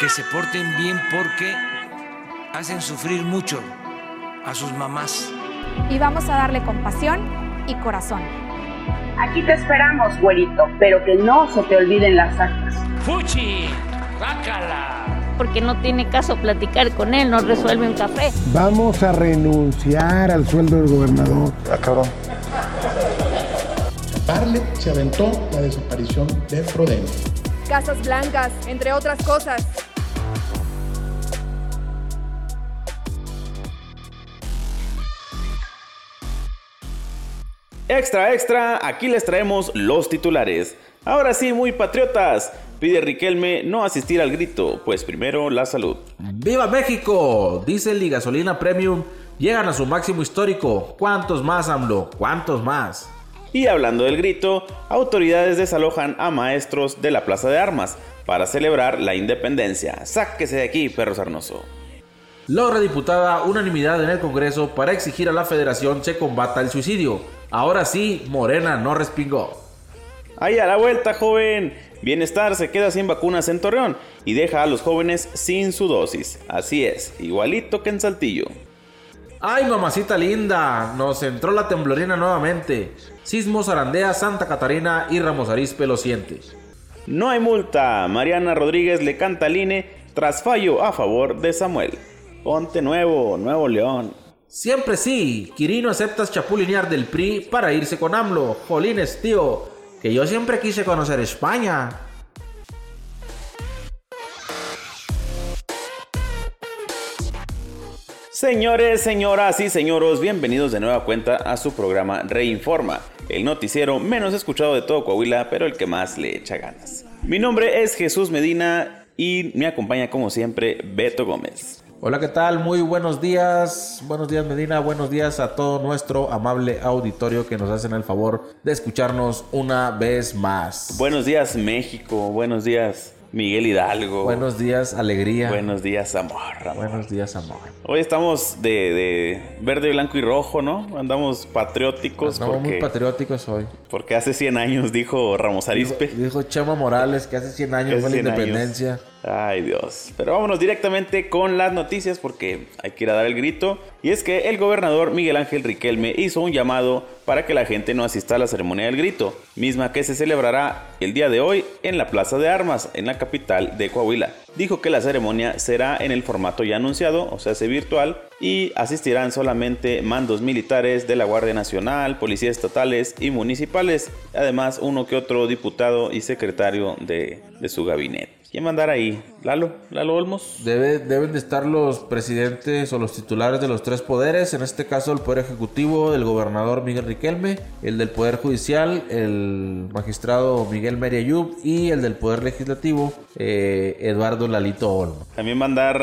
que se porten bien porque hacen sufrir mucho a sus mamás. Y vamos a darle compasión y corazón. Aquí te esperamos, güerito, pero que no se te olviden las actas. ¡Fuchi! ¡Bácala! Porque no tiene caso platicar con él, no resuelve un café. Vamos a renunciar al sueldo del gobernador. Ah, cabrón. Parle se aventó la desaparición de Frodeno. Casas blancas, entre otras cosas. Extra, extra, aquí les traemos los titulares. Ahora sí, muy patriotas. Pide Riquelme no asistir al grito, pues primero la salud. ¡Viva México! Diesel y gasolina premium llegan a su máximo histórico. ¿Cuántos más, AMLO? ¿Cuántos más? Y hablando del grito, autoridades desalojan a maestros de la Plaza de Armas para celebrar la independencia. Sáquese de aquí, perro sarnoso. Logra diputada unanimidad en el Congreso para exigir a la Federación se combata el suicidio. Ahora sí, Morena no respingó. Ahí a la vuelta, joven. Bienestar se queda sin vacunas en Torreón y deja a los jóvenes sin su dosis. Así es, igualito que en Saltillo. ¡Ay, mamacita linda! Nos entró la temblorina nuevamente. Sismos Arandea, Santa Catarina y Ramos Arizpe lo siente. No hay multa. Mariana Rodríguez le canta al INE tras fallo a favor de Samuel. Ponte nuevo, Nuevo León. Siempre sí. Quirino aceptas chapulinear del PRI para irse con AMLO. Jolines, tío. Que yo siempre quise conocer España. Señores, señoras y señoros, bienvenidos de nueva cuenta a su programa Reinforma, el noticiero menos escuchado de todo Coahuila, pero el que más le echa ganas. Mi nombre es Jesús Medina y me acompaña como siempre Beto Gómez. Hola, ¿qué tal? Muy buenos días. Buenos días Medina, buenos días a todo nuestro amable auditorio que nos hacen el favor de escucharnos una vez más. Buenos días México, buenos días Miguel Hidalgo. Buenos días, alegría. Buenos días, amor. Buenos días, amor. Hoy estamos de, de, verde, blanco y rojo, ¿no? Andamos patrióticos. Andamos muy patrióticos hoy. Porque hace 100 años dijo Ramos Arispe. Dijo, dijo Chema Morales que hace 100 años fue la independencia. Años. Ay Dios. Pero vámonos directamente con las noticias porque hay que ir a dar el grito. Y es que el gobernador Miguel Ángel Riquelme hizo un llamado para que la gente no asista a la ceremonia del grito, misma que se celebrará el día de hoy en la Plaza de Armas, en la capital de Coahuila. Dijo que la ceremonia será en el formato ya anunciado, o sea, se virtual, y asistirán solamente mandos militares de la Guardia Nacional, policías estatales y municipales, además uno que otro diputado y secretario de su gabinete. ¿Quién va a andar ahí? ¿Lalo? ¿Lalo Olmos? Debe, deben de estar los presidentes o los titulares de los tres poderes, en este caso el Poder Ejecutivo del gobernador Miguel Riquelme, el del Poder Judicial, el magistrado Miguel Meriayub y el del Poder Legislativo, eh, Eduardo Lalito Olmo. También va a andar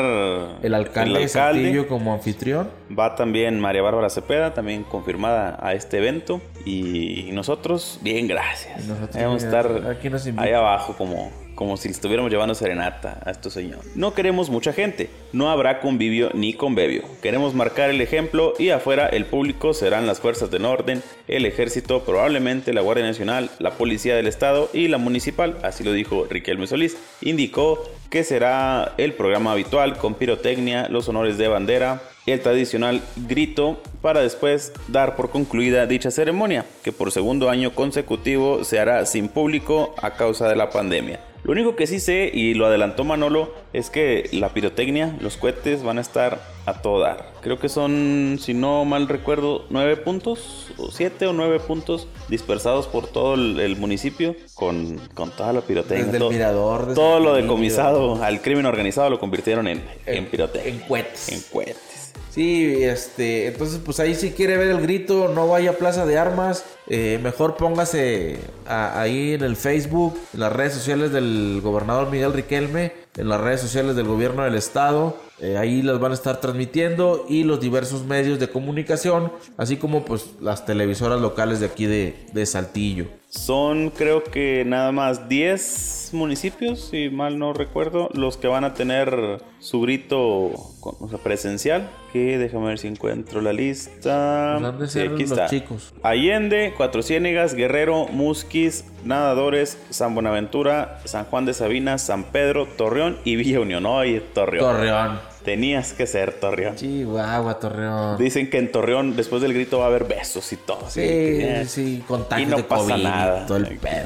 el alcalde, el alcalde como anfitrión. Va también María Bárbara Cepeda, también confirmada a este evento. Y nosotros, bien, gracias. Nosotros, Vamos a estar aquí nos ahí abajo como como si estuviéramos llevando serenata a estos señores. No queremos mucha gente, no habrá convivio ni convivio. Queremos marcar el ejemplo y afuera el público serán las fuerzas del orden, el ejército, probablemente la Guardia Nacional, la Policía del Estado y la Municipal, así lo dijo Riquelme Solís. Indicó que será el programa habitual con pirotecnia, los honores de bandera, el tradicional grito para después dar por concluida dicha ceremonia, que por segundo año consecutivo se hará sin público a causa de la pandemia. Lo único que sí sé, y lo adelantó Manolo, es que la pirotecnia, los cohetes van a estar a todo dar. Creo que son, si no mal recuerdo, nueve puntos, o siete o nueve puntos dispersados por todo el, el municipio con, con, toda la pirotecnia. Desde todo, el mirador. Desde todo lo decomisado al crimen organizado lo convirtieron en, en, en pirotecnia. En cohetes. En cohetes. Sí, este, entonces pues ahí si quiere ver el grito, no vaya a Plaza de Armas, eh, mejor póngase ahí en el Facebook, en las redes sociales del gobernador Miguel Riquelme, en las redes sociales del gobierno del estado, eh, ahí las van a estar transmitiendo y los diversos medios de comunicación, así como pues las televisoras locales de aquí de, de Saltillo. Son creo que nada más 10 municipios, si mal no recuerdo, los que van a tener su grito presencial. Que déjame ver si encuentro la lista. Pues sí, aquí está. Chicos. Allende, Cuatro Ciénegas, Guerrero, Musquis, Nadadores, San Buenaventura, San Juan de Sabinas, San Pedro, Torreón y Villa Unión. Oye, Torreón. Torreón. Tenías que ser Torreón. Chihuahua, Torreón. Dicen que en Torreón, después del grito, va a haber besos y todo. Sí, sí, sí y no pasa nada.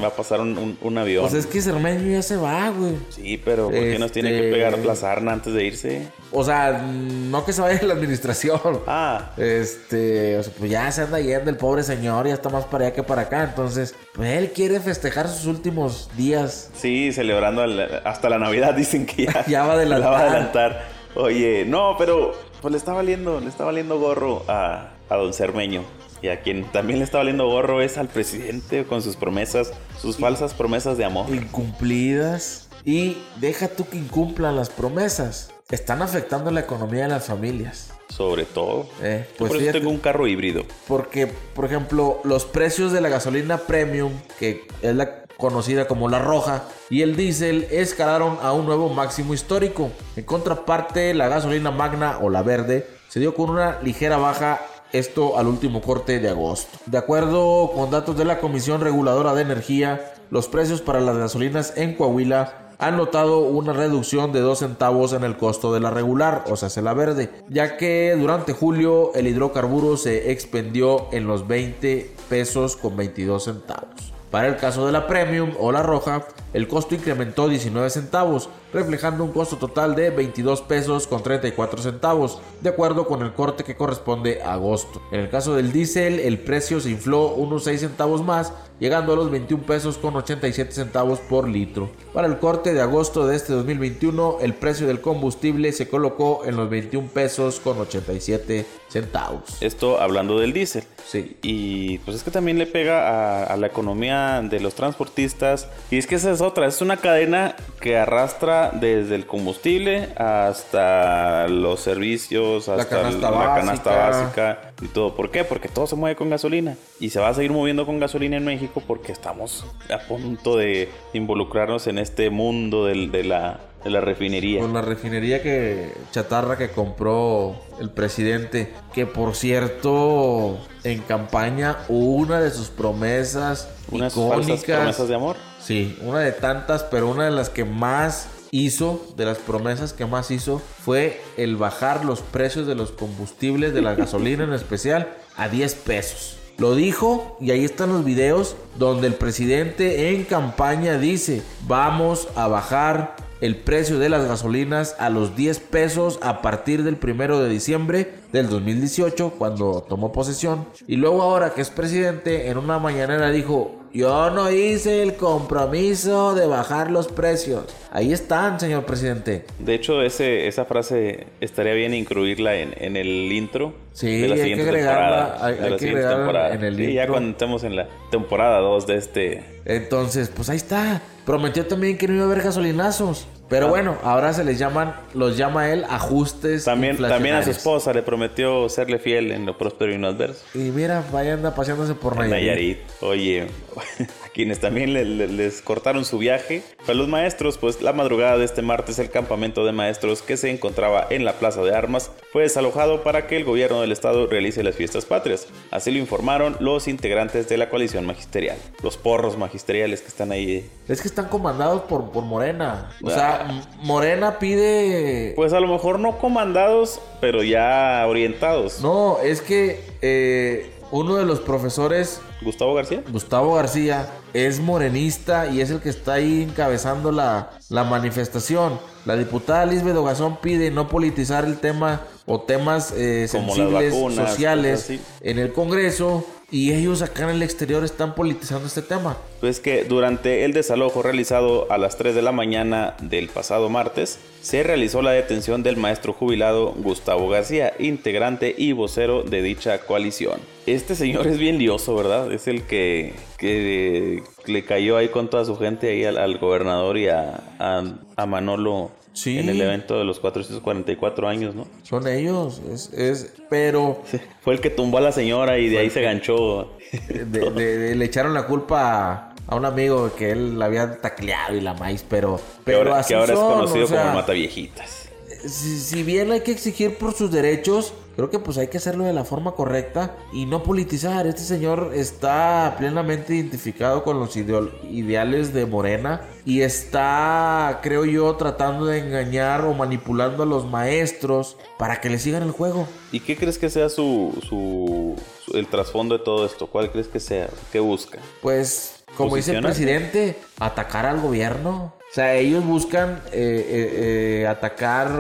Va a pasar un, avión. Pues es que Cermeño ya se va, güey. Sí, pero ¿por qué nos tiene que pegar la sarna antes de irse? O sea, no que se vaya la administración. Ah. Este, o sea, pues ya se anda yendo el pobre señor, ya está más para allá que para acá. Entonces, pues él quiere festejar sus últimos días. Sí, celebrando hasta la Navidad, dicen que ya, ya va a adelantar. va a adelantar. Oye, no, pero pues le está valiendo, le está valiendo gorro a, a don Cermeño. Y a quien también le está valiendo gorro es al presidente con sus promesas, sus falsas promesas de amor. Incumplidas. Y deja tú que incumplan las promesas. Están afectando la economía de las familias. Sobre todo. Eh, pues por eso tengo un carro híbrido. Porque, por ejemplo, los precios de la gasolina premium, que es la conocida como la roja, y el diésel escalaron a un nuevo máximo histórico. En contraparte, la gasolina magna o la verde se dio con una ligera baja esto al último corte de agosto. De acuerdo con datos de la Comisión Reguladora de Energía, los precios para las gasolinas en Coahuila han notado una reducción de 2 centavos en el costo de la regular, o sea, la verde, ya que durante julio el hidrocarburo se expendió en los 20 pesos con 22 centavos. Para el caso de la Premium o la Roja, el costo incrementó 19 centavos, reflejando un costo total de 22 pesos con 34 centavos, de acuerdo con el corte que corresponde a agosto. En el caso del diésel, el precio se infló unos 6 centavos más, llegando a los 21 pesos con 87 centavos por litro. Para el corte de agosto de este 2021, el precio del combustible se colocó en los 21 pesos con 87 centavos. Esto hablando del diésel. Sí. Y pues es que también le pega a, la economía de los transportistas. Y es que esa es otra, es una cadena que arrastra desde el combustible hasta los servicios, hasta la canasta, básica y todo. ¿Por qué? Porque todo se mueve con gasolina. Y se va a seguir moviendo con gasolina en México porque estamos a punto de involucrarnos en este mundo de la de la refinería. Con la refinería que chatarra que compró el presidente, que por cierto en campaña una de sus promesas unas icónicas, promesas de amor. Sí, una de tantas, pero una de las que más hizo, de las promesas que más hizo, fue el bajar los precios de los combustibles, de la gasolina en especial, a 10 pesos. Lo dijo y ahí están los videos donde el presidente en campaña dice, vamos a bajar el precio de las gasolinas a los 10 pesos a partir del primero de diciembre del 2018 cuando tomó posesión. Y luego ahora que es presidente, en una mañanera dijo, yo no hice el compromiso de bajar los precios. Ahí están, señor presidente. De hecho, ese, esa frase estaría bien incluirla en, el intro sí, de la siguiente hay que temporada. Hay, que agregarla en el sí, ya cuando estemos en la temporada 2 de este. Entonces, pues ahí está. Prometió también que no iba a haber gasolinazos. Pero ah. bueno, ahora se les llaman, los llama él ajustes. También, también a su esposa le prometió serle fiel en lo próspero y no adverso. Y mira, vaya anda paseándose por Nayarit. Nayarit. Oye, a quienes también les cortaron su viaje, a los maestros, pues la madrugada de este martes el campamento de maestros que se encontraba en la Plaza de Armas fue desalojado para que el gobierno del estado realice las fiestas patrias. Así lo informaron los integrantes de la coalición magisterial, los porros magisteriales que están ahí. Es que están comandados por, por Morena. O sea, Morena pide. Pues a lo mejor no comandados, pero ya orientados. No, es que eh, uno de los profesores. Gustavo García. Gustavo García es morenista y es el que está ahí encabezando la, la manifestación. La diputada Lisbeth Ogazón pide no politizar el tema o temas eh, sensibles sociales en el Congreso y ellos acá en el exterior están politizando este tema. Pues que durante el desalojo realizado a las 3 de la mañana del pasado martes, se realizó la detención del maestro jubilado Gustavo García, integrante y vocero de dicha coalición. Este señor es bien lioso, ¿verdad? Es el que, que le cayó ahí con toda su gente ahí al, gobernador y a, a, Manolo en el evento de los 444 años, ¿no? Son ellos, es, es pero... Fue el que tumbó a la señora y de ahí se ganchó. le echaron la culpa a un amigo que él la había tacleado y la maíz, pero... pero que ahora, que ahora es conocido como mata viejitas. Si, si bien hay que exigir por sus derechos, Creo que pues hay que hacerlo de la forma correcta y no politizar. Este señor está plenamente identificado con los ideales de Morena y está, creo yo, tratando de engañar o manipulando a los maestros para que le sigan el juego. ¿Y qué crees que sea su, su, el trasfondo de todo esto? ¿Cuál crees que sea? ¿Qué busca? Pues, como dice el presidente, atacar al gobierno. O sea, ellos buscan eh, eh, eh, atacar,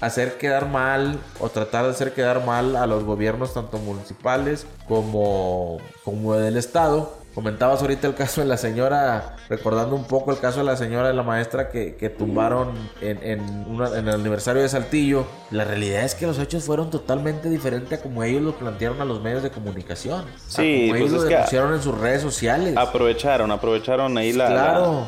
hacer quedar mal o tratar de hacer quedar mal a los gobiernos tanto municipales como, como del estado Comentabas ahorita el caso de la señora, recordando un poco el caso de la señora de la maestra que, tumbaron en, en, el aniversario de Saltillo. La realidad es que los hechos fueron totalmente diferentes a como ellos lo plantearon a los medios de comunicación. Sí, como pues ellos lo en sus redes sociales. Aprovecharon, aprovecharon ahí la, claro,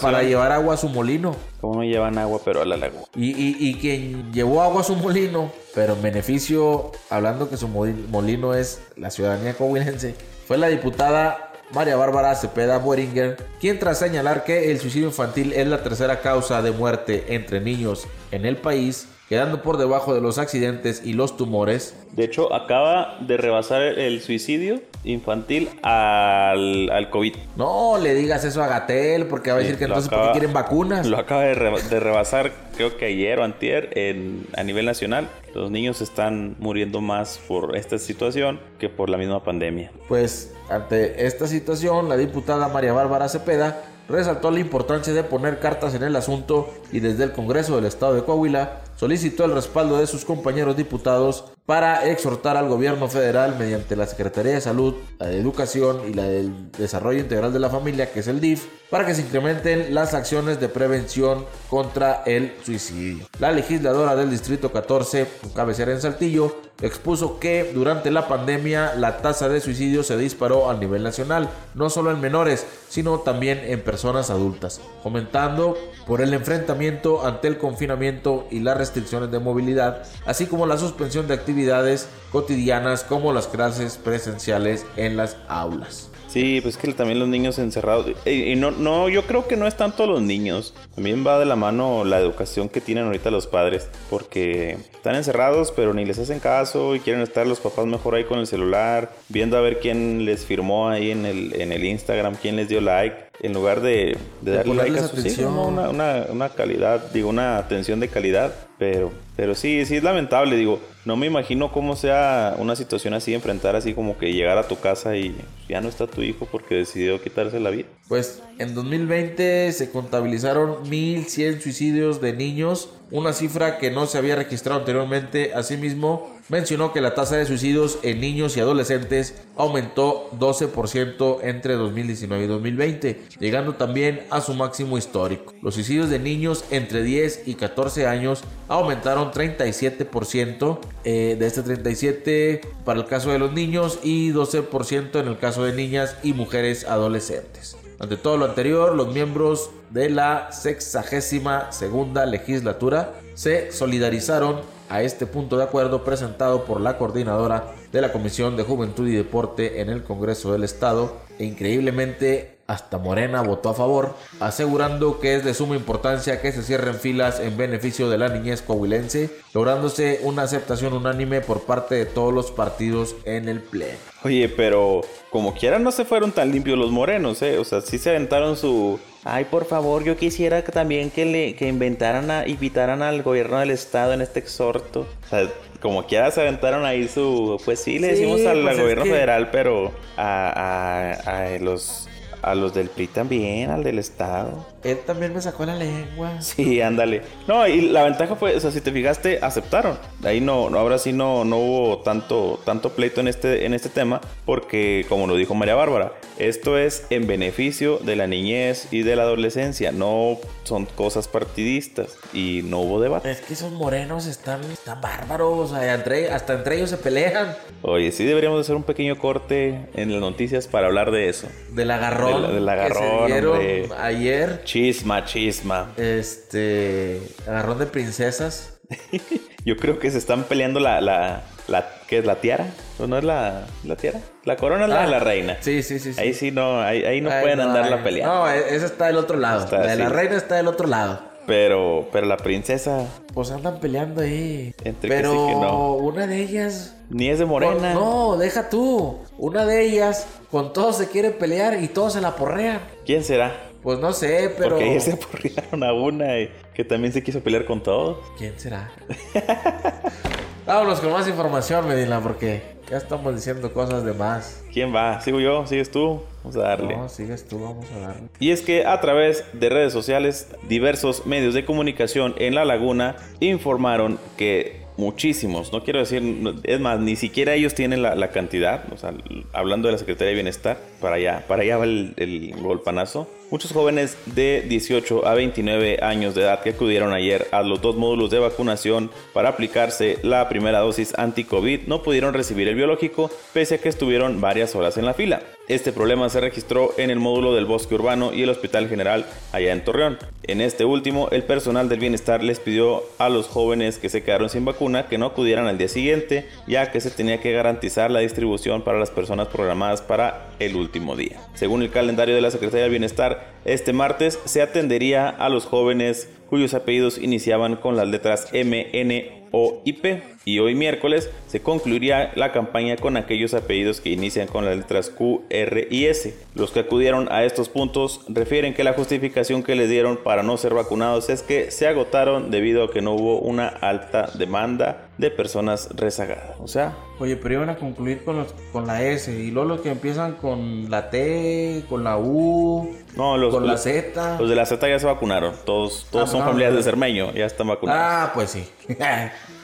para llevar agua a su molino. Como no llevan agua, pero a la laguna. Y, y, y quien llevó agua a su molino, pero en beneficio, hablando que su molino es la ciudadanía coahuilense, fue la diputada María Bárbara Cepeda Boeringer, quien tras señalar que el suicidio infantil es la tercera causa de muerte entre niños en el país, quedando por debajo de los accidentes y los tumores. De hecho, acaba de rebasar el suicidio infantil al, al COVID. No le digas eso a Gatel, porque va a decir que entonces porque quieren vacunas. Lo acaba de, rebasar, creo que ayer o antier, en, a nivel nacional. Los niños están muriendo más por esta situación que por la misma pandemia. Pues ante esta situación, la diputada María Bárbara Cepeda resaltó la importancia de poner cartas en el asunto y desde el Congreso del Estado de Coahuila solicitó el respaldo de sus compañeros diputados para exhortar al gobierno federal mediante la Secretaría de Salud, la de Educación y la del Desarrollo Integral de la Familia, que es el DIF, para que se incrementen las acciones de prevención contra el suicidio. La legisladora del Distrito 14, con cabecera en Saltillo, expuso que durante la pandemia la tasa de suicidio se disparó a nivel nacional, no solo en menores, sino también en personas adultas, comentando por el enfrentamiento ante el confinamiento y las restricciones de movilidad, así como la suspensión de actividades cotidianas como las clases presenciales en las aulas. Sí, pues que también los niños encerrados. Y, no, no, yo creo que no es tanto los niños. También va de la mano la educación que tienen ahorita los padres. Porque están encerrados, pero ni les hacen caso y quieren estar los papás mejor ahí con el celular, viendo a ver quién les firmó ahí en el, en el Instagram, quién les dio like. En lugar de, darle like a sus hijos, una, una, una calidad, digo, una atención de calidad. Pero, pero sí, sí es lamentable, digo, no me imagino cómo sea una situación así, enfrentar así como que llegar a tu casa y ya no está tu hijo porque decidió quitarse la vida. Pues en 2020 se contabilizaron 1.100 suicidios de niños, una cifra que no se había registrado anteriormente. Asimismo, mencionó que la tasa de suicidios en niños y adolescentes aumentó 12% entre 2019 y 2020, llegando también a su máximo histórico. Los suicidios de niños entre 10 y 14 años aumentaron 37%, eh, de este 37 para el caso de los niños y 12% en el caso de niñas y mujeres adolescentes. Ante todo lo anterior, los miembros de la sexagésima segunda legislatura se solidarizaron a este punto de acuerdo presentado por la coordinadora de la Comisión de Juventud y Deporte en el Congreso del Estado. E increíblemente hasta Morena votó a favor, asegurando que es de suma importancia que se cierren filas en beneficio de la niñez coahuilense, lográndose una aceptación unánime por parte de todos los partidos en el pleno. Oye, pero como quiera no se fueron tan limpios los morenos, ¿eh? O sea, sí se aventaron su... Ay, por favor, yo quisiera también que le que inventaran, a, invitaran al gobierno del estado en este exhorto. O sea, como quiera se aventaron ahí su... Pues sí, le decimos al, pues gobierno federal, pero a, a, a los a los del PRI también, al del Estado. Él también me sacó la lengua. Sí, ándale. No, y la ventaja fue, o sea, si te fijaste, aceptaron. Ahí no, no ahora sí no, no hubo tanto, tanto pleito en este, en este tema, porque como lo dijo María Bárbara, esto es en beneficio de la niñez y de la adolescencia, no son cosas partidistas y no hubo debate. Es que esos morenos están, están bárbaros, o sea, entre- hasta entre ellos se pelean. Oye, sí deberíamos hacer un pequeño corte en las noticias para hablar de eso. Del agarrón. Del- del que agarrón, se dieron hombre. ayer. Chisma, chisma. Este. Agarrón de princesas. Yo creo que se están peleando la, la, la ¿qué es la tiara? ¿O no es la, la tiara? La corona es la Ah, de la reina. Sí, sí, sí. sí. Ahí sí no, ahí, ahí no pueden andar la pelea. No, e- esa está del otro lado. Está la de la reina está del otro lado. Pero, pero la princesa Pues andan peleando ahí. Entre que Pero sí que no. una de ellas. ni es de morena. No, deja tú. Una de ellas con todos se quiere pelear y todos se la porrean. ¿Quién será? Pues no sé, pero. Porque ayer se aporrearon a una eh, que también se quiso pelear con todos. ¿Quién será? Vámonos con más información, Medina, porque ya estamos diciendo cosas de más. ¿Quién va? ¿Sigo yo? ¿Sigues tú? Vamos a darle. No, sigues tú, vamos a darle. Y es que a través de redes sociales, diversos medios de comunicación en La Laguna informaron que muchísimos, no quiero decir, es más, ni siquiera ellos tienen la, la cantidad, o sea, hablando de la Secretaría de Bienestar, para allá, para allá va el, el golpanazo. Muchos jóvenes de 18 a 29 años de edad que acudieron ayer a los dos módulos de vacunación para aplicarse la primera dosis anti-COVID no pudieron recibir el biológico pese a que estuvieron varias horas en la fila. Este problema se registró en el módulo del bosque urbano y el Hospital General allá en Torreón. En este último, el personal del bienestar les pidió a los jóvenes que se quedaron sin vacuna que no acudieran al día siguiente, ya que se tenía que garantizar la distribución para las personas programadas para el último día. Según el calendario de la Secretaría del Bienestar, este martes se atendería a los jóvenes cuyos apellidos iniciaban con las letras M, N o IP. Y hoy miércoles se concluiría la campaña con aquellos apellidos que inician con las letras Q, R y S. Los que acudieron a estos puntos refieren que la justificación que les dieron para no ser vacunados es que se agotaron debido a que no hubo una alta demanda de personas rezagadas. O sea, Oye, pero iban a concluir con, los, con la S y luego los que empiezan con la T, con la U, no, los, con la Z. los de la Z ya se vacunaron. Todos, todos Ah, son no, familiares no. de Cermeño, ya están vacunados. Ah, pues sí.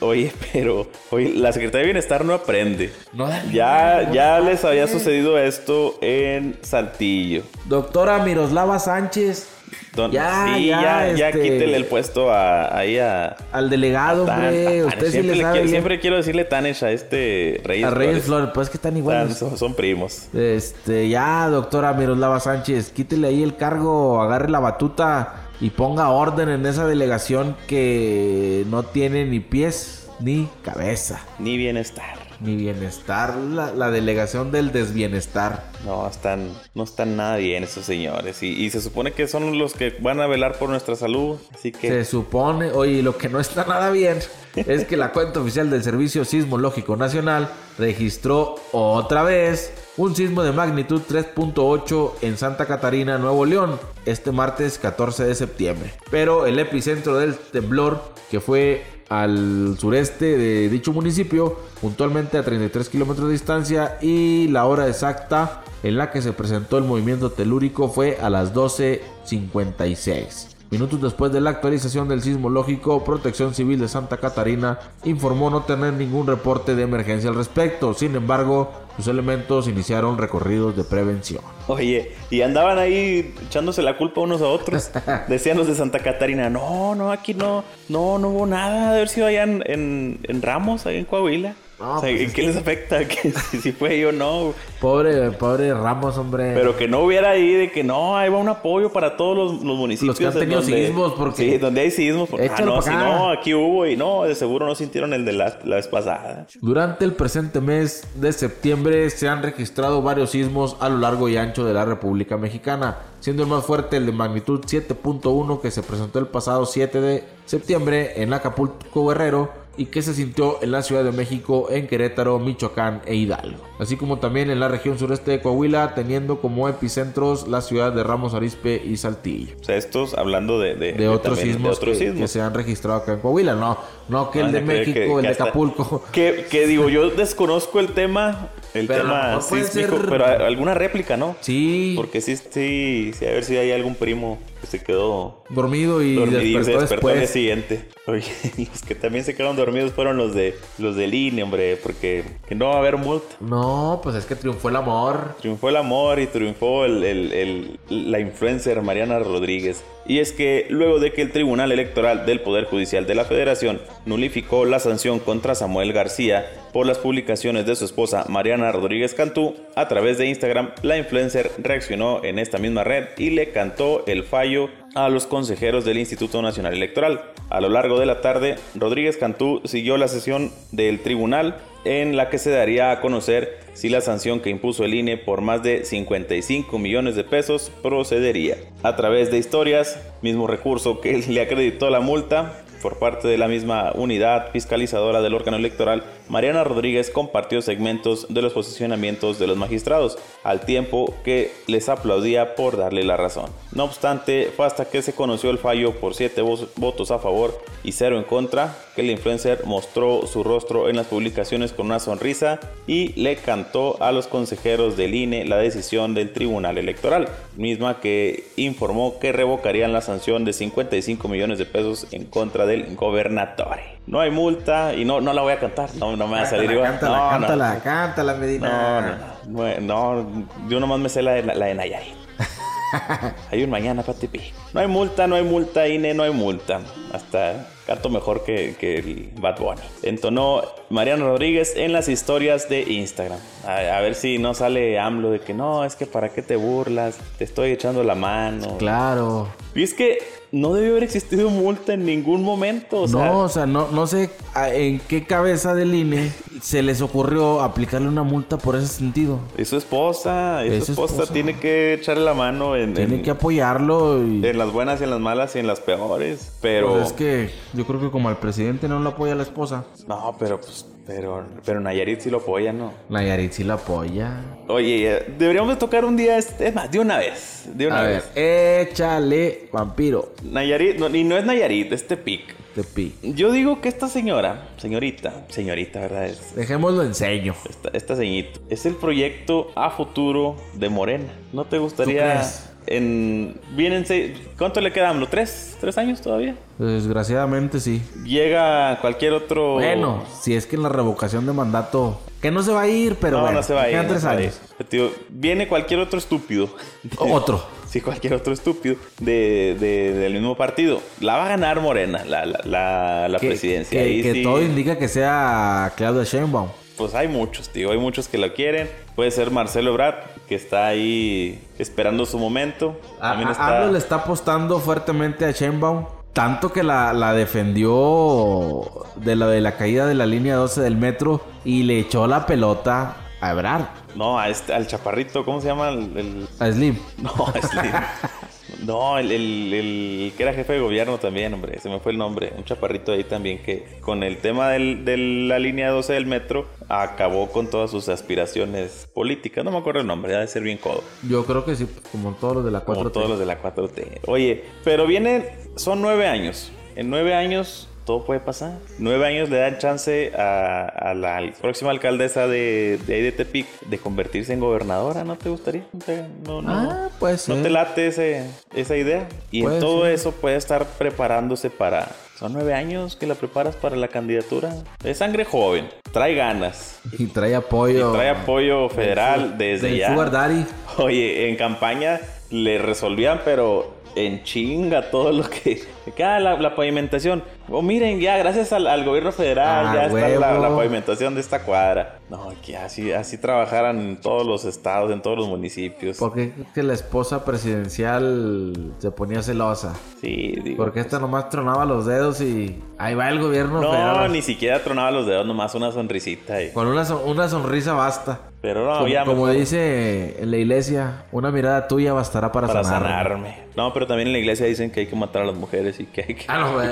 Oye, pero oye, la Secretaría de Bienestar no aprende. No Ya, ya les había sucedido esto en Saltillo. Doctora Miroslava Sánchez, Don- Ya, sí, ya, ya, este- quítele el puesto a, ahí a. al delegado, Tan- hombre. Tanesh. Usted siempre, le le sabe quiero, bien. siempre quiero decirle Tanesh a este Reyes. a Reyes Flores. Flores, pues que están Tan- iguales. son, son primos. Este, ya, doctora Miroslava Sánchez, quítele ahí el cargo, agarre la batuta y ponga orden en esa delegación que no tiene ni pies ni cabeza, Ni bienestar. ni bienestar, la, la delegación del desbienestar. No están, no están nada bien esos señores. Y, y se supone que son los que van a velar por nuestra salud. Así que. Se supone, oye, lo que no está nada bien es que la cuenta oficial del Servicio Sismológico Nacional registró otra vez un sismo de magnitud 3.8 en Santa Catarina, Nuevo León, este martes 14 de septiembre. Pero el epicentro del temblor, que fue al sureste de dicho municipio, puntualmente a 33 kilómetros de distancia, y la hora exacta en la que se presentó el movimiento telúrico fue a las 12.56. Minutos después de la actualización del sismológico, Protección Civil de Santa Catarina informó no tener ningún reporte de emergencia al respecto. Sin embargo, sus elementos iniciaron recorridos de prevención. Oye, y andaban ahí echándose la culpa unos a otros. Decían los de Santa Catarina, no, no, aquí no, no, no hubo nada de haber sido allá en, en, en Ramos, ahí en Coahuila. No, o sea, pues ¿en ¿qué que- les afecta? Que si, si fue yo no. Pobre, pobre Ramos, hombre. Pero que no hubiera ahí de que no, ahí va un apoyo para todos los, los municipios. Los que han en tenido donde- sismos, porque- Sí, donde hay sismos. porque- ah, no, si no, aquí hubo y no, de seguro no sintieron el de la, la vez pasada. Durante el presente mes de septiembre se han registrado varios sismos a lo largo y ancho de la República Mexicana, siendo el más fuerte el de magnitud 7.1 que se presentó el pasado 7 de septiembre en Acapulco Guerrero y que se sintió en la Ciudad de México, en Querétaro, Michoacán e Hidalgo, así como también en la región sureste de Coahuila, teniendo como epicentros la ciudad de Ramos Arizpe y Saltillo. O sea, estos hablando de, de, De otros también sismos, de otros que, sismos. que se han registrado acá en Coahuila, no, no que el de no México, el de Acapulco. Que, que digo, yo desconozco el tema El Pero tema puede sísmico, ser- pero alguna réplica, ¿no? Sí. Porque sí, sí, sí, a ver si hay algún primo que se quedó Dormido y dormido y se despertó después. siguiente. Oye, los que también se quedaron dormidos fueron los de los del INE, hombre, porque que no va a haber multa. No, pues es que triunfó el amor. Triunfó el amor y triunfó el- el- el- la influencer Mariana Rodríguez. Y es que luego de que el Tribunal Electoral del Poder Judicial de la Federación nulificó la sanción contra Samuel García por las publicaciones de su esposa Mariana Rodríguez Cantú, a través de Instagram, la influencer reaccionó en esta misma red y le cantó el fallo a los consejeros del Instituto Nacional Electoral. A lo largo de la tarde, Rodríguez Cantú siguió la sesión del tribunal en la que se daría a conocer si la sanción que impuso el INE por más de 55 millones de pesos procedería. A través de historias, mismo recurso que le acreditó la multa, por parte de la misma unidad fiscalizadora del órgano electoral, Mariana Rodríguez compartió segmentos de los posicionamientos de los magistrados, al tiempo que les aplaudía por darle la razón. No obstante, fue hasta que se conoció el fallo por 7 votos a favor y 0 en contra, que el influencer mostró su rostro en las publicaciones con una sonrisa y le cantó a los consejeros del INE la decisión del Tribunal Electoral, misma que informó que revocarían la sanción de 55 millones de pesos en contra del gobernatore. No hay multa y no, no la voy a cantar, no, no me va a salir igual. Cántala, No, no. cántala, cántala, Medina. No, no, no, yo nomás me sé la de, la de Nayarit. hay un mañana para Tepic. No hay multa, no hay multa, INE, no hay multa. Hasta canto mejor que, que el Bad Bunny. Entonó Mariano Rodríguez en las historias de Instagram. A, a ver si no sale AMLO de que no, es que para qué te burlas, te estoy echando la mano. Claro. Y es que no debió haber existido multa en ningún momento. O sea, no, o sea, no, no sé en qué cabeza del INE se les ocurrió aplicarle una multa por ese sentido. es su esposa, es Es su su esposa, esposa. tiene que echarle la mano en, Tiene en- que apoyarlo y... en las buenas y en las malas y en las peores. Pero. Pues es que yo creo que como al presidente no lo apoya la esposa, No, pero pues. Pero, pero Nayarit sí lo apoya, ¿no? Nayarit sí la apoya. Oye, eh, deberíamos de tocar un día, este- es más, de una vez. De una A vez. ver, échale, vampiro, Nayarit, no, y no es Nayarit, es Tepic. te pi. Yo digo que esta señora, señorita, señorita, ¿verdad? Es, Dejémoslo en seño. esta, esta ceñito, es el proyecto a futuro de Morena. ¿No te gustaría crees? En... Vienen seis... ¿Cuánto le quedan? ¿Los tres? ¿Tres años todavía? Desgraciadamente sí. Llega cualquier otro... Bueno, si es que en la revocación de mandato, que no se va a ir, pero no, bueno, no se va a ir. quedan no tres años. Tío, viene cualquier otro estúpido. Otro. Sí, cualquier otro estúpido de, de- del mismo partido. La va a ganar Morena, la, la, la, la Que, presidencia. que- Ahí que sí, todo indica que sea Claudia Sheinbaum. Pues hay muchos, tío. Hay muchos que lo quieren. Puede ser Marcelo Ebrard, que está ahí esperando su momento. A- También a- está... AMLO le está apostando fuertemente a Sheinbaum. Tanto que la, la defendió de la de la caída de la línea 12 del metro y le echó la pelota a Ebrard, No, a este, al chaparrito, ¿cómo se llama? El, el- a Slim. No, Slim. No, el, el- el que era jefe de gobierno también, hombre. Se me fue el nombre. Un chaparrito ahí también que con el tema del- de la línea 12 del metro acabó con todas sus aspiraciones políticas. No me acuerdo el nombre, debe ser bien codo. Yo creo que sí, como todos los de la 4T. Como todos los de la 4T. Oye, pero vienen, son nueve años. En nueve años todo puede pasar. Nueve años le dan chance a, a la próxima alcaldesa de, de ahí de Tepic de convertirse en gobernadora, ¿no te gustaría? No te- No, Ah, puede ser. ¿No te late ese- esa idea? Y Puede en todo ser. eso puede estar preparándose para... Son nueve años que la preparas para la candidatura. Es sangre joven, trae ganas. Y trae apoyo. Y trae apoyo federal desde del ya. Sugar Daddy. Oye, en campaña le resolvían, pero en chinga todo lo que. que, ah, la, la pavimentación. Oh, miren, ya, gracias al, al gobierno federal, Ah, ya está la, pavimentación de esta cuadra. No, que así, así trabajaran en todos los estados, en todos los municipios. Porque que la esposa presidencial se ponía celosa. Sí, digo. Porque esta nomás tronaba los dedos y ahí va el gobierno No, federal. ni siquiera tronaba los dedos, nomás una sonrisita. y- Con una, son- una sonrisa basta. Pero no, como ya como mejor dice en la iglesia, una mirada tuya bastará para, para sanarme. sanarme. No, pero también en la iglesia dicen que hay que matar a las mujeres y que hay que. Ah, no, güey.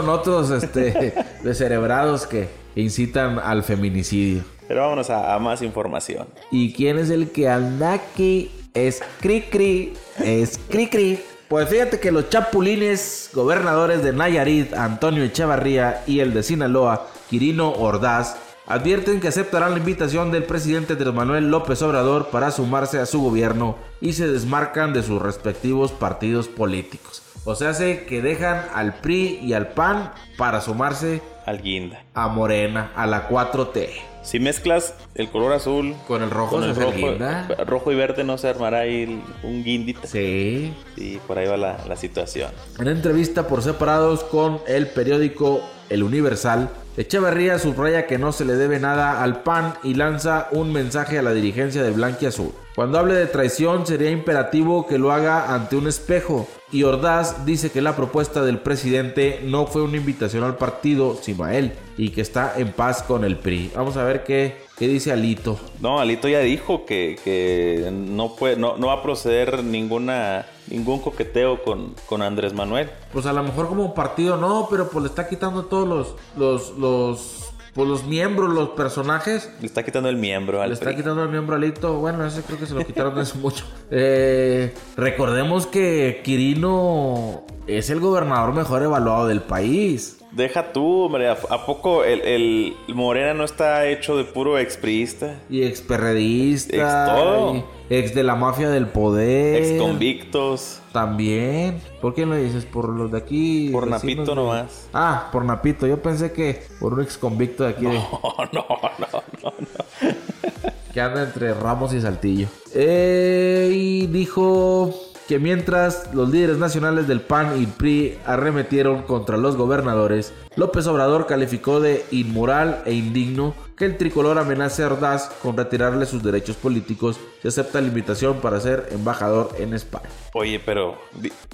Son otros este, descerebrados que incitan al feminicidio. Pero vámonos a, a más información. ¿Y quién es el que anda aquí? Es Cri Cri. Es Cri Cri. Pues fíjate que los chapulines, gobernadores de Nayarit, Antonio Echevarría y el de Sinaloa, Quirino Ordaz, advierten que aceptarán la invitación del presidente Andrés Manuel López Obrador para sumarse a su gobierno y se desmarcan de sus respectivos partidos políticos. O sea, hace que dejan al PRI y al PAN para sumarse al guinda. A Morena, a la 4T. Si mezclas el color azul con el rojo, con el rojo, rojo, y verde no se armará ahí un guindita. Sí. Y por ahí va la, la situación. En entrevista por separados con el periódico El Universal, Echeverría subraya que no se le debe nada al PAN y lanza un mensaje a la dirigencia de Azul. Cuando hable de traición sería imperativo que lo haga ante un espejo. Y Ordaz dice que la propuesta del presidente no fue una invitación al partido, sino a él, y que está en paz con el PRI. Vamos a ver qué, qué dice Alito. No, Alito ya dijo que, que no, puede, no, no va a proceder ninguna ningún coqueteo con, con Andrés Manuel. Pues a lo mejor como partido no, pero pues le está quitando todos los, los, los pues los miembros, los personajes. Le está quitando el miembro al Le está quitando el miembro alito. Bueno, ese creo que se lo quitaron hace mucho. Eh, recordemos que Quirino es el gobernador mejor evaluado del país. Deja tú, hombre. ¿A, poco el, Morena no está hecho de puro expriista? Y experredista. Ex todo. Ex de la mafia del poder. Ex convictos. También. ¿Por quién lo dices? ¿Por los de aquí? Por Napito nomás. Ah, por Napito. Yo pensé que por un ex convicto de aquí. No, no, no, no, no. que anda entre Ramos y Saltillo. Eh, y dijo que mientras los líderes nacionales del PAN y PRI arremetieron contra los gobernadores, López Obrador calificó de inmoral e indigno que el tricolor amenace a Ordaz con retirarle sus derechos políticos si acepta la invitación para ser embajador en España. Oye, pero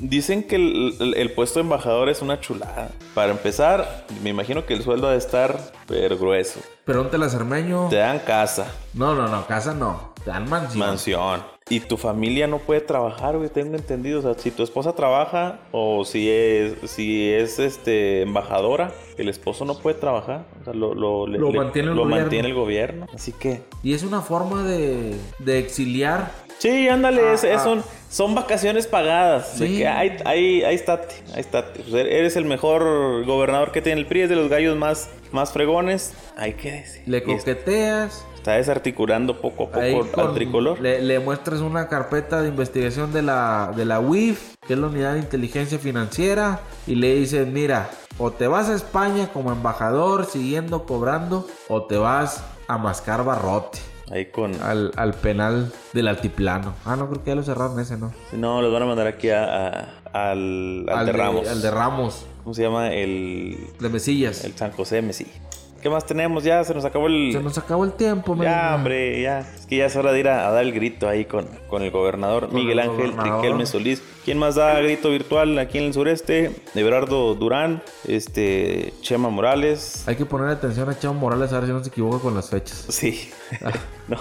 dicen que el, puesto de embajador es una chulada. Para empezar, me imagino que el sueldo ha de estar pero grueso. Pregúntale a Cermeño. Te dan casa. No, no, no, casa no. Te dan mansión. Mansión. Y tu familia no puede trabajar, güey, tengo entendido. O sea, si tu esposa trabaja o si es, si es este embajadora, el esposo no puede trabajar. O sea, lo, lo, mantiene, el lo mantiene el gobierno. Así que. Y es una forma de, de exiliar. Sí, ándale, ah, ah. son, son vacaciones pagadas. Sí. que ahí, ahí, ahí estate, ahí estate. eres el mejor gobernador que tiene el PRI, es de los gallos más, más fregones. Hay que decir. Le coqueteas está desarticulando poco a poco al tricolor. Le, muestras una carpeta de investigación de la, de la UIF, que es la Unidad de Inteligencia Financiera, y le dices, mira, o te vas a España como embajador siguiendo cobrando, o te vas a mascar barrote. Ahí con... Al, penal del altiplano. Ah, no, creo que ya lo cerraron ese, ¿no? No, los van a mandar aquí a, al, al, de, Ramos. Al de Ramos. ¿Cómo se llama? El... De Mesillas. El San José de Mesillas. ¿Qué más tenemos? Ya se nos acabó el. Se nos acabó el tiempo, Ya, hombre, ya. Es que ya es hora de ir a, dar el grito ahí con, con el gobernador Miguel Ángel Riquelme Solís. ¿Quién más da grito virtual aquí en el sureste? Everardo Durán, este, Chema Morales. Hay que poner atención a Chema Morales a ver si no se equivoca con las fechas. Sí. Ah. no,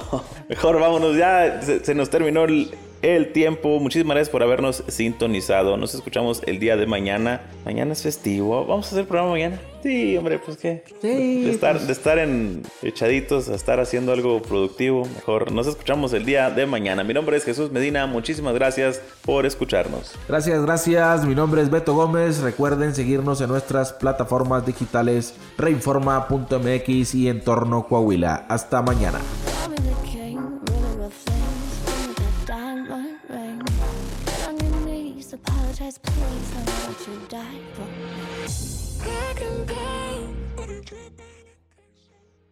mejor vámonos ya. se nos terminó el, el tiempo. Muchísimas gracias por habernos sintonizado. Nos escuchamos el día de mañana. Mañana es festivo. ¿Vamos a hacer programa mañana? Sí, hombre, pues qué. Sí. De estar, de estar en echaditos a estar haciendo algo productivo. Mejor nos escuchamos el día de mañana. Mi nombre es Jesús Medina. Muchísimas gracias por escucharnos. Gracias, gracias. Mi nombre es Beto Gómez. Recuerden seguirnos en nuestras plataformas digitales reinforma.mx y Entorno Coahuila. Hasta mañana. chosen what you die. for.